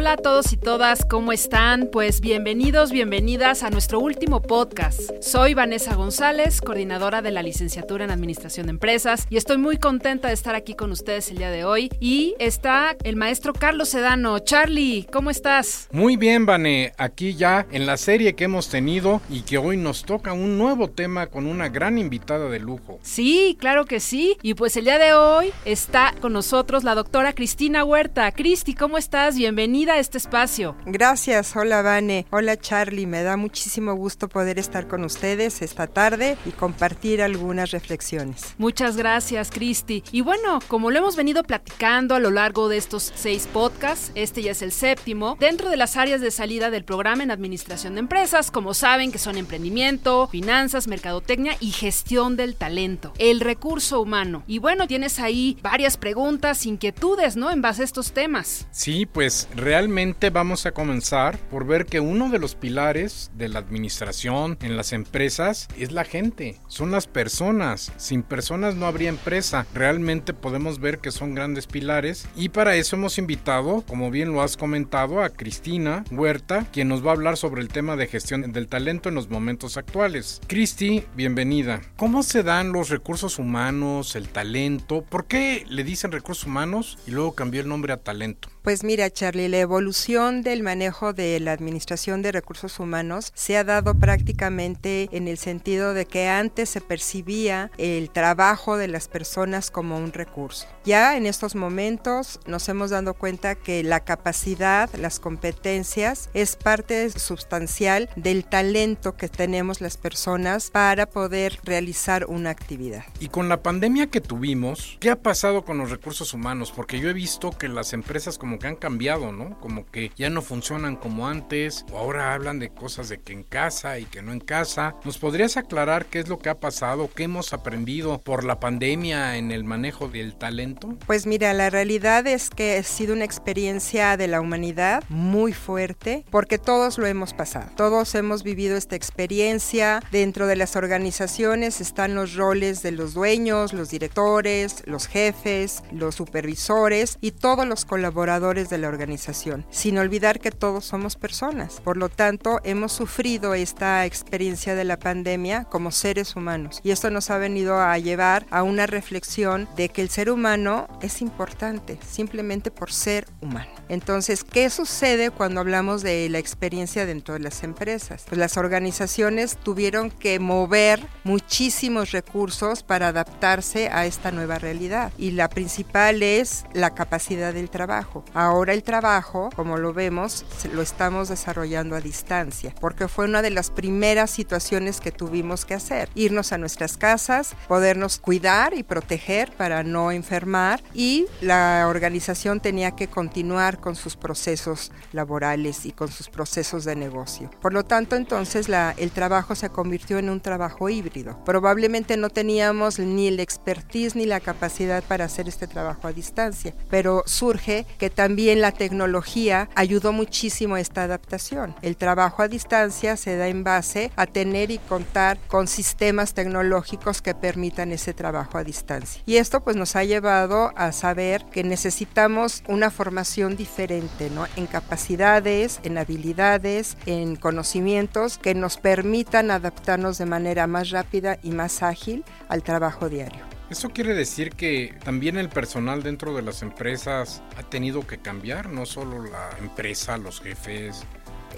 Hola a todos y todas, ¿cómo están? Pues bienvenidos, bienvenidas a nuestro último podcast. Soy Vanessa González, coordinadora de la licenciatura en Administración de Empresas, y estoy muy contenta de estar aquí con ustedes el día de hoy. Y está el maestro Carlos Sedano. Charlie, ¿cómo estás? Muy bien, Vane, aquí ya en la serie que hemos tenido y que hoy nos toca un nuevo tema con una gran invitada de lujo. Sí, claro que sí. Y pues el día de hoy está con nosotros la doctora Cristina Huerta. Cristi, ¿cómo estás? Bienvenida a este espacio. Gracias, hola Vane, hola Charlie, me da muchísimo gusto poder estar con ustedes esta tarde y compartir algunas reflexiones. Muchas gracias, Cristi. Y bueno, como lo hemos venido platicando a lo largo de estos seis podcasts, este ya es el séptimo, dentro de las áreas de salida del programa en Administración de Empresas, como saben que son emprendimiento, finanzas, mercadotecnia y gestión del talento, el recurso humano. Y bueno, tienes ahí varias preguntas, inquietudes, ¿no? En base a estos temas. Sí, pues realmente vamos a comenzar por ver que uno de los pilares de la administración en las empresas es la gente, son las personas. Sin personas no habría empresa. Realmente podemos ver que son grandes pilares y para eso hemos invitado, como bien lo has comentado, a Cristina Huerta, quien nos va a hablar sobre el tema de gestión del talento en los momentos actuales. Cristi, bienvenida. ¿Cómo se dan los recursos humanos, el talento? ¿Por qué le dicen recursos humanos y luego cambió el nombre a talento? Pues mira, Charlie, la evolución del manejo de la administración de recursos humanos se ha dado prácticamente en el sentido de que antes se percibía el trabajo de las personas como un recurso. Ya en estos momentos nos hemos dado cuenta que la capacidad, las competencias es parte sustancial del talento que tenemos las personas para poder realizar una actividad. Y con la pandemia que tuvimos, ¿qué ha pasado con los recursos humanos? Porque yo he visto que las empresas como como que han cambiado, ¿no? Como que ya no funcionan como antes, o ahora hablan de cosas de que en casa y que no en casa. ¿Nos podrías aclarar qué es lo que ha pasado, qué hemos aprendido por la pandemia en el manejo del talento? Pues mira, la realidad es que ha sido una experiencia de la humanidad muy fuerte, porque todos lo hemos pasado. Todos hemos vivido esta experiencia. Dentro de las organizaciones están los roles de los dueños, los directores, los jefes, los supervisores y todos los colaboradores de la organización, sin olvidar que todos somos personas. Por lo tanto, hemos sufrido esta experiencia de la pandemia como seres humanos y esto nos ha venido a llevar a una reflexión de que el ser humano es importante simplemente por ser humano. Entonces, ¿qué sucede cuando hablamos de la experiencia dentro de las empresas? Pues las organizaciones tuvieron que mover muchísimos recursos para adaptarse a esta nueva realidad y la principal es la capacidad del trabajo. Ahora el trabajo, como lo vemos, lo estamos desarrollando a distancia, porque fue una de las primeras situaciones que tuvimos que hacer. Irnos a nuestras casas, podernos cuidar y proteger para no enfermar y la organización tenía que continuar con sus procesos laborales y con sus procesos de negocio. Por lo tanto, entonces el trabajo se convirtió en un trabajo híbrido. Probablemente no teníamos ni el expertise ni la capacidad para hacer este trabajo a distancia, pero surge que también la tecnología ayudó muchísimo a esta adaptación. El trabajo a distancia se da en base a tener y contar con sistemas tecnológicos que permitan ese trabajo a distancia. Y esto pues nos ha llevado a saber que necesitamos una formación diferente, ¿no? En capacidades, en habilidades, en conocimientos que nos permitan adaptarnos de manera más rápida y más ágil al trabajo diario. Eso quiere decir que también el personal dentro de las empresas ha tenido que cambiar, no solo la empresa, los jefes,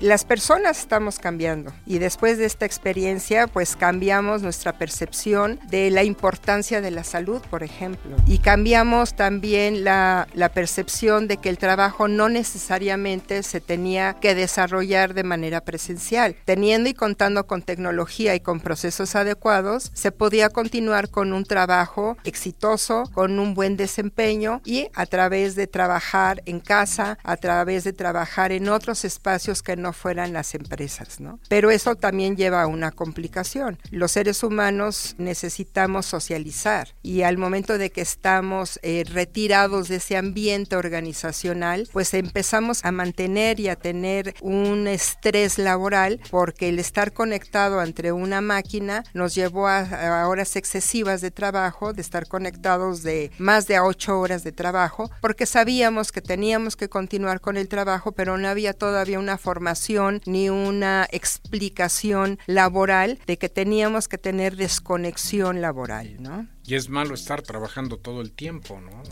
las personas estamos cambiando y después de esta experiencia pues cambiamos nuestra percepción de la importancia de la salud, por ejemplo, y cambiamos también la, percepción de que el trabajo no necesariamente se tenía que desarrollar de manera presencial. Teniendo y contando con tecnología y con procesos adecuados, se podía continuar con un trabajo exitoso, con un buen desempeño y a través de trabajar en casa, a través de trabajar en otros espacios que no fueran las empresas, ¿no? Pero eso también lleva a una complicación. Los seres humanos necesitamos socializar y al momento de que estamos eh, retirados de ese ambiente organizacional, pues empezamos a mantener y a tener un estrés laboral porque el estar conectado entre una máquina nos llevó a, horas excesivas de trabajo, de estar conectados de más de ocho horas de trabajo, porque sabíamos que teníamos que continuar con el trabajo, pero no había todavía una formación ni una explicación laboral de que teníamos que tener desconexión laboral, ¿no? Y es malo estar trabajando todo el tiempo, ¿no?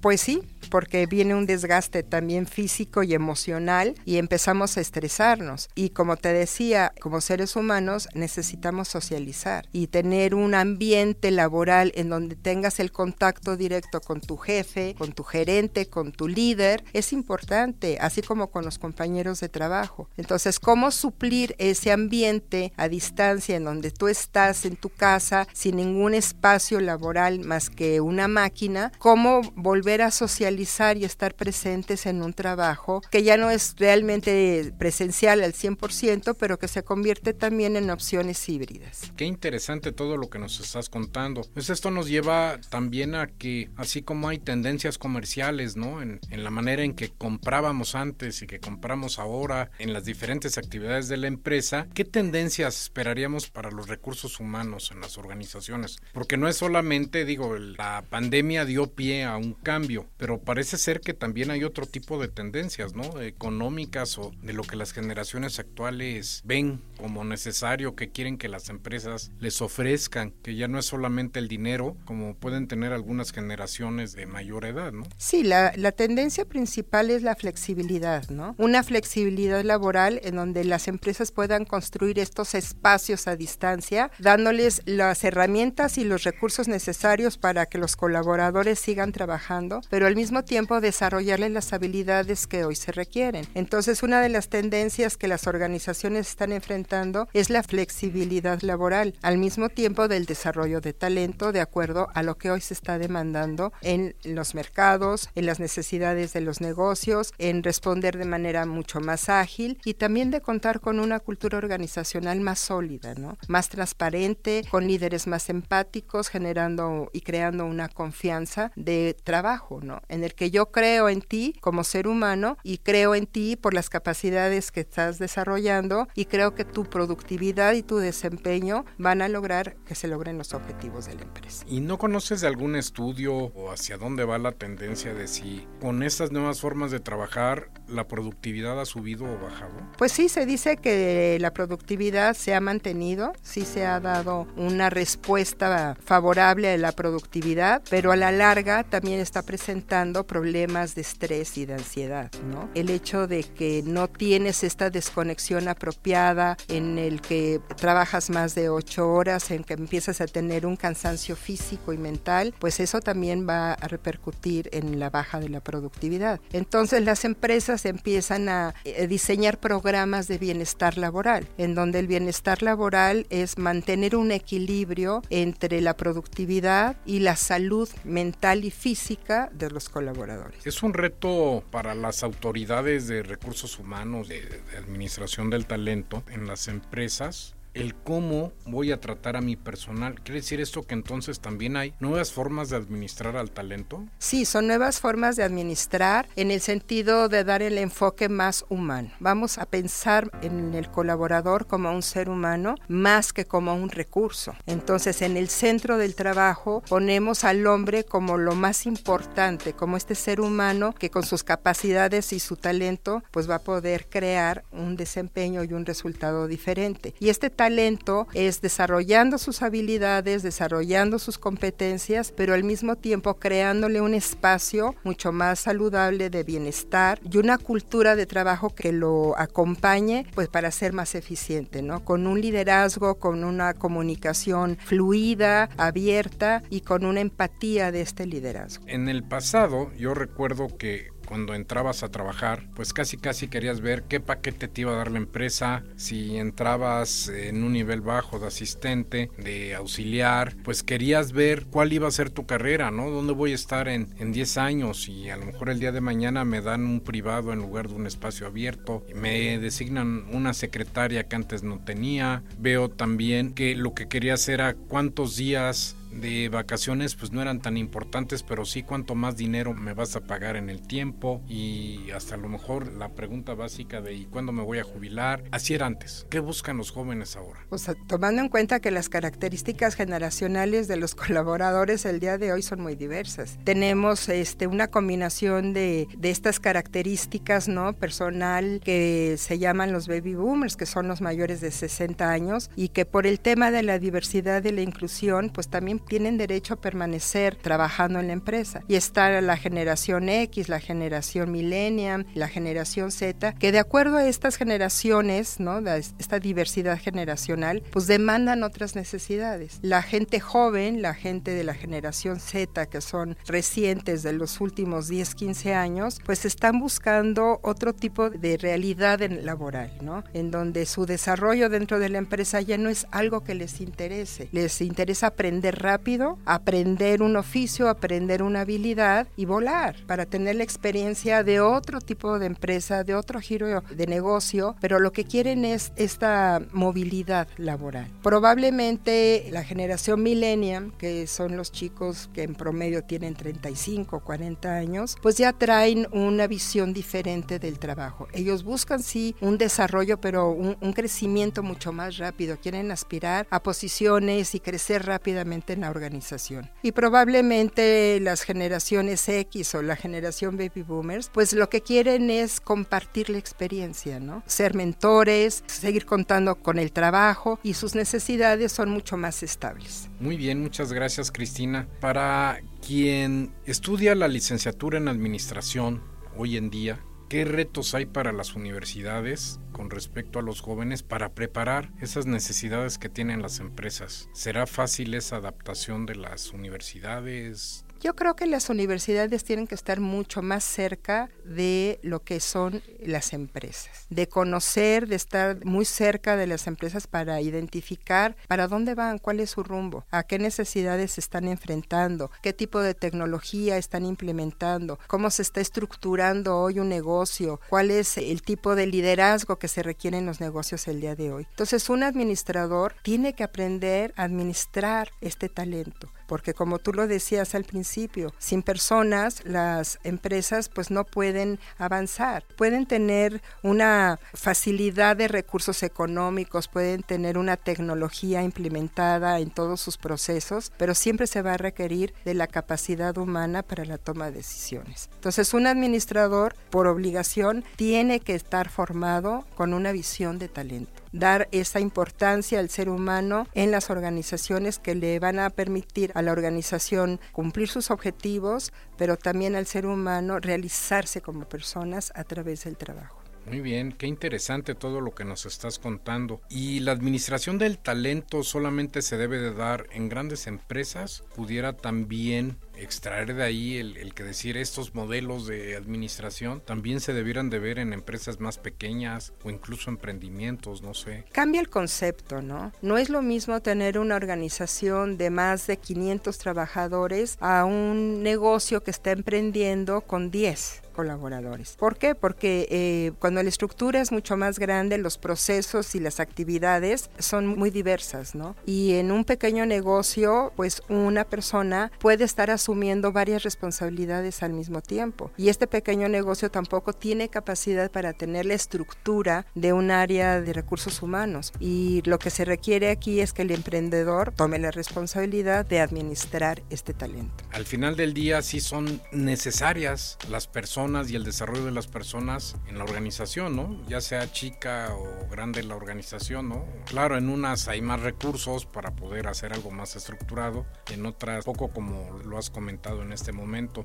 Pues sí, porque viene un desgaste también físico y emocional y empezamos a estresarnos. Y como te decía, como seres humanos necesitamos socializar y tener un ambiente laboral en donde tengas el contacto directo con tu jefe, con tu gerente, con tu líder, es importante, así como con los compañeros de trabajo. Entonces, ¿cómo suplir ese ambiente a distancia en donde tú estás en tu casa sin ningún espacio laboral más que una máquina? ¿Cómo volver a socializar y estar presentes en un trabajo que ya no es realmente presencial al 100%, pero que se convierte también en opciones híbridas. Qué interesante todo lo que nos estás contando. Pues esto nos lleva también a que, así como hay tendencias comerciales, ¿no? En, en la manera en que comprábamos antes y que compramos ahora, en las diferentes actividades de la empresa, ¿qué tendencias esperaríamos para los recursos humanos en las organizaciones? Porque no es solamente, digo, la pandemia dio pie a un cambio, pero parece ser que también hay otro tipo de tendencias, ¿no? Económicas o de lo que las generaciones actuales ven como necesario, que quieren que las empresas les ofrezcan, que ya no es solamente el dinero, como pueden tener algunas generaciones de mayor edad, ¿no? Sí, la, la tendencia principal es la flexibilidad, ¿no? Una flexibilidad laboral en donde las empresas puedan construir estos espacios a distancia, dándoles las herramientas y los recursos necesarios para que los colaboradores sigan trabajando pero al mismo tiempo desarrollarles las habilidades que hoy se requieren. Entonces, una de las tendencias que las organizaciones están enfrentando es la flexibilidad laboral, al mismo tiempo del desarrollo de talento de acuerdo a lo que hoy se está demandando en los mercados, en las necesidades de los negocios, en responder de manera mucho más ágil y también de contar con una cultura organizacional más sólida, ¿no? más transparente, con líderes más empáticos, generando y creando una confianza de trabajo en el que yo creo en ti como ser humano y creo en ti por las capacidades que estás desarrollando y creo que tu productividad y tu desempeño van a lograr que se logren los objetivos de la empresa. ¿Y no conoces de algún estudio o hacia dónde va la tendencia de si con estas nuevas formas de trabajar la productividad ha subido o bajado? Pues sí, se dice que la productividad se ha mantenido, sí se ha dado una respuesta favorable a la productividad, pero a la larga también está presentando problemas de estrés y de ansiedad, ¿no? El hecho de que no tienes esta desconexión apropiada en el que trabajas más de ocho horas, en que empiezas a tener un cansancio físico y mental, pues eso también va a repercutir en la baja de la productividad. Entonces las empresas empiezan a eh, diseñar programas de bienestar laboral, en donde el bienestar laboral es mantener un equilibrio entre la productividad y la salud mental y física de los colaboradores. Es un reto para las autoridades de recursos humanos, de, de administración del talento en las empresas el cómo voy a tratar a mi personal. ¿Quiere decir esto que entonces también hay nuevas formas de administrar al talento? Sí, son nuevas formas de administrar en el sentido de dar el enfoque más humano. Vamos a pensar en el colaborador como un ser humano más que como un recurso. Entonces, en el centro del trabajo ponemos al hombre como lo más importante, como este ser humano que con sus capacidades y su talento pues va a poder crear un desempeño y un resultado diferente. Y este talento es desarrollando sus habilidades, desarrollando sus competencias, pero al mismo tiempo creándole un espacio mucho más saludable de bienestar y una cultura de trabajo que lo acompañe pues para ser más eficiente, ¿no? Con un liderazgo, con una comunicación fluida, abierta y con una empatía de este liderazgo. En el pasado yo recuerdo que cuando entrabas a trabajar, pues casi casi querías ver qué paquete te iba a dar la empresa, si entrabas en un nivel bajo de asistente, de auxiliar, pues querías ver cuál iba a ser tu carrera, ¿no? ¿Dónde voy a estar en, en 10 años? Y a lo mejor el día de mañana me dan un privado en lugar de un espacio abierto, me designan una secretaria que antes no tenía, veo también que lo que quería hacer era cuántos días de vacaciones pues no eran tan importantes, pero sí cuánto más dinero me vas a pagar en el tiempo y hasta a lo mejor la pregunta básica de ¿y cuándo me voy a jubilar? Así era antes. ¿Qué buscan los jóvenes ahora? O sea, tomando en cuenta que las características generacionales de los colaboradores el día de hoy son muy diversas. Tenemos este, una combinación de, de estas características, ¿no? Personal que se llaman los baby boomers, que son los mayores de 60 años y que por el tema de la diversidad y la inclusión, pues también tienen derecho a permanecer trabajando en la empresa. Y está la generación X, la generación Millennium, la generación Z, que de acuerdo a estas generaciones, ¿no? esta diversidad generacional, pues demandan otras necesidades. La gente joven, la gente de la generación Z, que son recientes de los últimos 10, 15 años, pues están buscando otro tipo de realidad laboral, ¿no? En donde su desarrollo dentro de la empresa ya no es algo que les interese, les interesa aprender rápido, aprender un oficio, aprender una habilidad y volar para tener la experiencia de otro tipo de empresa, de otro giro de negocio, pero lo que quieren es esta movilidad laboral. Probablemente la generación millennium, que son los chicos que en promedio tienen 35, 40 años, pues ya traen una visión diferente del trabajo. Ellos buscan sí un desarrollo, pero un, un crecimiento mucho más rápido. Quieren aspirar a posiciones y crecer rápidamente en la organización. Y probablemente las generaciones X o la generación baby boomers, pues lo que quieren es compartir la experiencia, ¿no? Ser mentores, seguir contando con el trabajo y sus necesidades son mucho más estables. Muy bien, muchas gracias Cristina. Para quien estudia la licenciatura en administración hoy en día, ¿Qué retos hay para las universidades con respecto a los jóvenes para preparar esas necesidades que tienen las empresas? ¿Será fácil esa adaptación de las universidades? Yo creo que las universidades tienen que estar mucho más cerca de lo que son las empresas, de conocer, de estar muy cerca de las empresas para identificar para dónde van, cuál es su rumbo, a qué necesidades se están enfrentando, qué tipo de tecnología están implementando, cómo se está estructurando hoy un negocio, cuál es el tipo de liderazgo que se requiere en los negocios el día de hoy. Entonces, un administrador tiene que aprender a administrar este talento porque como tú lo decías al principio, sin personas las empresas pues no pueden avanzar. Pueden tener una facilidad de recursos económicos, pueden tener una tecnología implementada en todos sus procesos, pero siempre se va a requerir de la capacidad humana para la toma de decisiones. Entonces, un administrador por obligación tiene que estar formado con una visión de talento dar esa importancia al ser humano en las organizaciones que le van a permitir a la organización cumplir sus objetivos, pero también al ser humano realizarse como personas a través del trabajo. Muy bien, qué interesante todo lo que nos estás contando. ¿Y la administración del talento solamente se debe de dar en grandes empresas? ¿Pudiera también extraer de ahí el, que decir estos modelos de administración también se debieran de ver en empresas más pequeñas o incluso emprendimientos, no sé. Cambia el concepto, ¿no? No es lo mismo tener una organización de más de 500 trabajadores a un negocio que está emprendiendo con 10 colaboradores. ¿Por qué? Porque eh, cuando la estructura es mucho más grande, los procesos y las actividades son muy diversas, ¿no? Y en un pequeño negocio, pues una persona puede estar asumiendo varias responsabilidades al mismo tiempo. Y este pequeño negocio tampoco tiene capacidad para tener la estructura de un área de recursos humanos. Y lo que se requiere aquí es que el emprendedor tome la responsabilidad de administrar este talento. Al final del día sí son necesarias las personas y el desarrollo de las personas en la organización, ¿no? Ya sea chica o grande la organización, ¿no? Claro, en unas hay más recursos para poder hacer algo más estructurado, en otras poco como lo has comentado en este momento.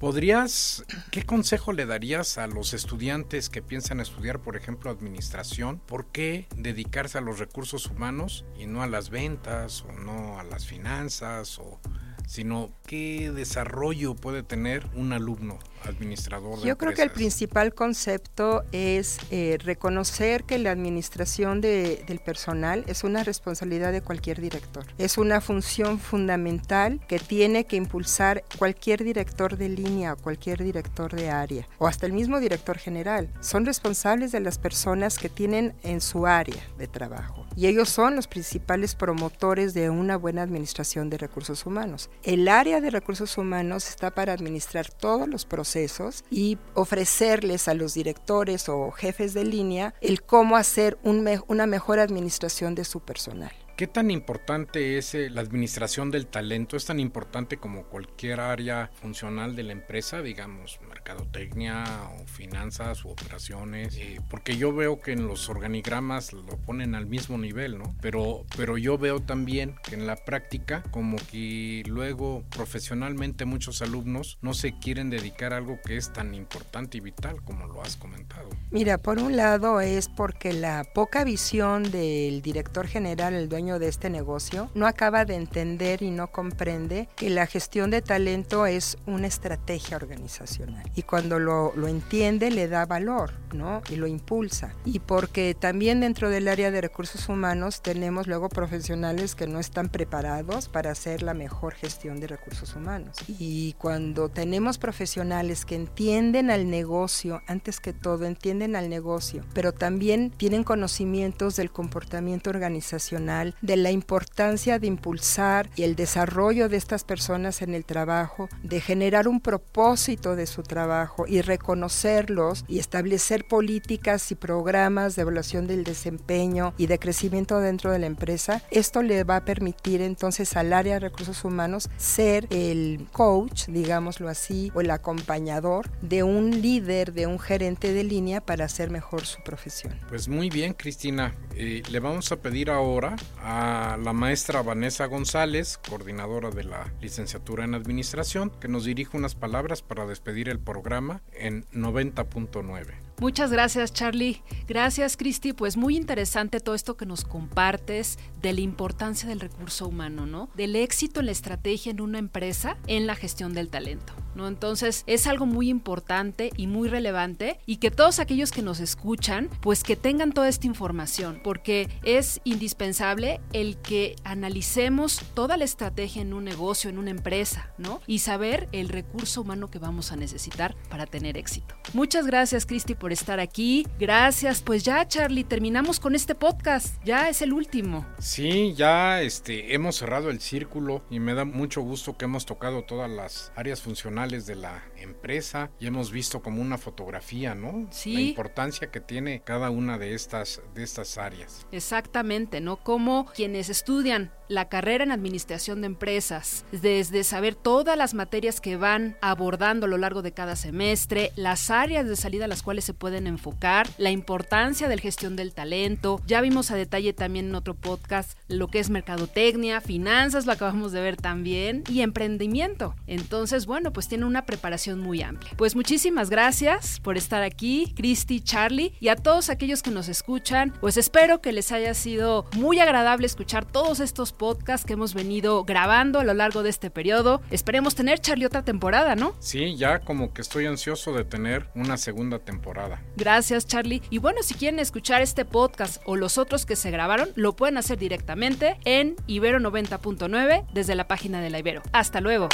¿Podrías, qué consejo le darías a los estudiantes que piensan estudiar, por ejemplo, administración? ¿Por qué dedicarse a los recursos humanos y no a las ventas o no a las finanzas o sino qué desarrollo puede tener un alumno administrador de Yo creo que el principal concepto es eh, reconocer que la administración del personal es una responsabilidad de cualquier director. Es una función fundamental que tiene que impulsar cualquier director de línea o cualquier director de área o hasta el mismo director general. Son responsables de las personas que tienen en su área de trabajo y ellos son los principales promotores de una buena administración de recursos humanos. El área de recursos humanos está para administrar todos los procesos y ofrecerles a los directores o jefes de línea el cómo hacer una mejor administración de su personal. ¿Qué tan importante es eh, la administración del talento? ¿Es tan importante como cualquier área funcional de la empresa, digamos, mercadotecnia o finanzas u operaciones? Eh, porque yo veo que en los organigramas lo ponen al mismo nivel, ¿no? Pero, pero yo veo también que en la práctica, como que luego profesionalmente muchos alumnos no se quieren dedicar a algo que es tan importante y vital como lo has comentado. Mira, por un lado es porque la poca visión del director general, el dueño de este negocio no acaba de entender y no comprende que la gestión de talento es una estrategia organizacional. Y cuando lo, lo entiende le da valor, ¿no? Y lo impulsa. Y porque también dentro del área de recursos humanos tenemos luego profesionales que no están preparados para hacer la mejor gestión de recursos humanos. Y cuando tenemos profesionales que entienden al negocio, antes que todo, entienden al negocio, pero también tienen conocimientos del comportamiento organizacional, de la importancia de impulsar y el desarrollo de estas personas en el trabajo, de generar un propósito de su trabajo y reconocerlos y establecer políticas y programas de evaluación del desempeño y de crecimiento dentro de la empresa, esto le va a permitir entonces al área de recursos humanos ser el coach, digámoslo así, o el acompañador de un líder, de un gerente de línea para hacer mejor su profesión. Pues muy bien, Cristina. Eh, le vamos a pedir ahora a la maestra Vanessa González, coordinadora de la licenciatura en Administración, que nos dirija unas palabras para despedir el programa en 90.9. Muchas gracias Charlie. Gracias Cristi. Pues muy interesante todo esto que nos compartes de la importancia del recurso humano, ¿no? Del éxito en la estrategia en una empresa en la gestión del talento. ¿No? Entonces es algo muy importante y muy relevante y que todos aquellos que nos escuchan pues que tengan toda esta información porque es indispensable el que analicemos toda la estrategia en un negocio, en una empresa, ¿no? Y saber el recurso humano que vamos a necesitar para tener éxito. Muchas gracias Cristi por estar aquí. Gracias. Pues ya, Charlie, terminamos con este podcast. Ya es el último. Sí, ya este, hemos cerrado el círculo y me da mucho gusto que hemos tocado todas las áreas funcionales de la empresa y hemos visto como una fotografía, ¿no? Sí. La importancia que tiene cada una de estas, de estas áreas. Exactamente, ¿no? Como quienes estudian la carrera en administración de empresas, desde saber todas las materias que van abordando a lo largo de cada semestre, las áreas de salida a las cuales se pueden enfocar, la importancia de la gestión del talento. Ya vimos a detalle también en otro podcast lo que es mercadotecnia, finanzas, lo acabamos de ver también, y emprendimiento. Entonces, bueno, pues tiene una preparación muy amplia. Pues muchísimas gracias por estar aquí, Cristi, Charlie, y a todos aquellos que nos escuchan, pues espero que les haya sido muy agradable escuchar todos estos podcasts que hemos venido grabando a lo largo de este periodo. Esperemos tener, Charlie, otra temporada, ¿no? Sí, ya como que estoy ansioso de tener una segunda temporada. Gracias, Charlie. Y bueno, si quieren escuchar este podcast o los otros que se grabaron, lo pueden hacer directamente en Ibero 90.9 desde la página de la Ibero. Hasta luego.